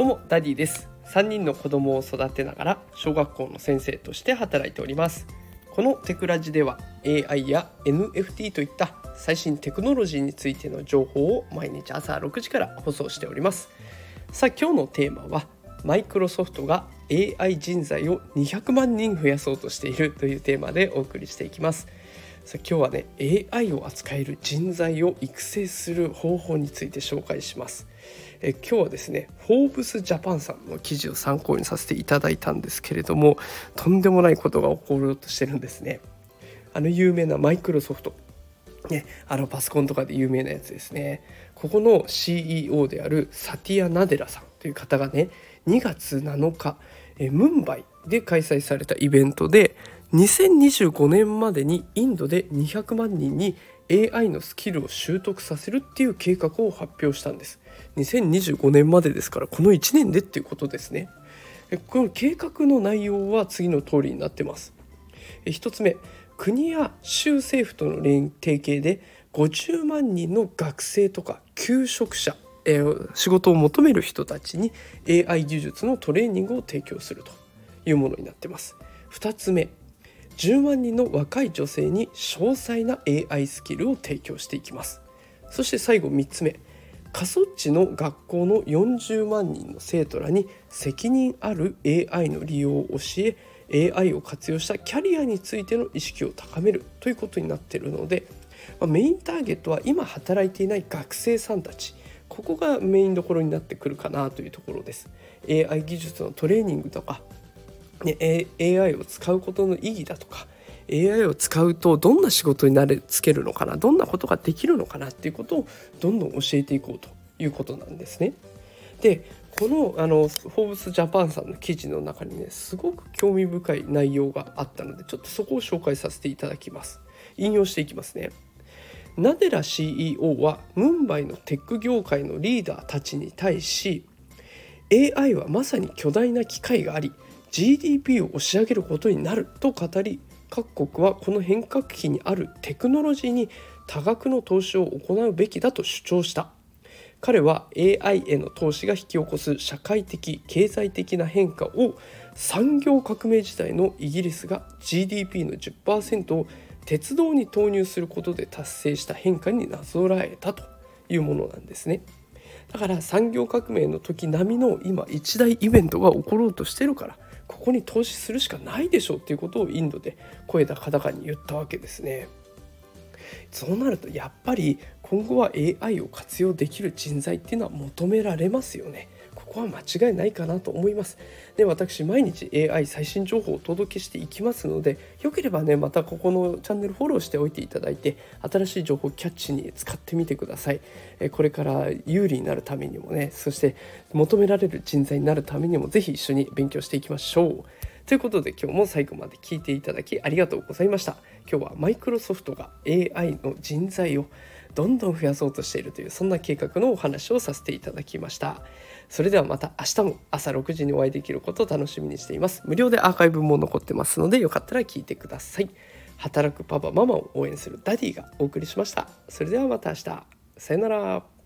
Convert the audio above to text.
どうもダディです。3人の子供を育てながら小学校の先生として働いております。このテクラジでは AI や NFT といった最新テクノロジーについての情報を毎日朝6時から放送しております。さあ今日のテーマはマイクロソフトが AI 人材を200万人増やそうとしているというテーマでお送りしていきます。さ今日はね AI を扱える人材を育成する方法について紹介します。え今日はですね「フォーブスジャパン」さんの記事を参考にさせていただいたんですけれどもとんでもないことが起ころうとしてるんですね。あの有名なマイクロソフト。ね、あのパソコンとかで有名なやつですね。ここの CEO であるサティア・ナデラさんという方がね2月7日えムンバイで開催されたイベントで2025年までにインドで200万人に AI のスキルを習得させるっていう計画を発表したんです。2025年までですからこの1年でっていうことですね。この計画の内容は次の通りになってます。1つ目。国や州政府との連提携で50万人の学生とか求職者、仕事を求める人たちに AI 技術のトレーニングを提供するというものになってます。2つ目。10万人の若い女性に詳細な AI スキルを提供していきます。そして最後3つ目。過疎地の学校の40万人の生徒らに責任ある AI の利用を教え AI を活用したキャリアについての意識を高めるということになっているので、まメインターゲットは今働いていない学生さんたち。ここがメインどころになってくるかなというところです。AI 技術のトレーニングとかね、AI を使うことの意義だとか AI を使うとどんな仕事になれつけるのかなどんなことができるのかなっていうことをどんどん教えていこうということなんですね。でこのあの「フォーブスジャパン」さんの記事の中にねすごく興味深い内容があったのでちょっとそこを紹介させていただきます。引用していきますね。ナデラ CEO はムンバイのテック業界のリーダーたちに対し AI はまさに巨大な機会があり GDP を押し上げることになると語り各国はこの変革期にあるテクノロジーに多額の投資を行うべきだと主張した彼は AI への投資が引き起こす社会的経済的な変化を産業革命時代のイギリスが GDP の10%を鉄道に投入することで達成した変化になぞらえたというものなんですね。だから産業革命の時並みの今一大イベントが起ころうとしてるからここに投資するしかないでしょうっていうことをインドで声高々に言ったわけですね。そうなるとやっぱり今後は AI を活用できる人材っていうのは求められますよね。こは間違いないかなと思います。で私毎日 AI 最新情報をお届けしていきますのでよければねまたここのチャンネルフォローしておいていただいて新しい情報キャッチに使ってみてください。これから有利になるためにもねそして求められる人材になるためにも是非一緒に勉強していきましょう。ということで今日も最後まで聞いていただきありがとうございました。今日はマイクロソフトが AI の人材をどんどん増やそうとしているというそんな計画のお話をさせていただきました。それではまた明日も朝6時にお会いできることを楽しみにしています。無料でアーカイブも残ってますのでよかったら聞いてください。働くパパママを応援するダディがお送りしました。それではまた明日。さよなら。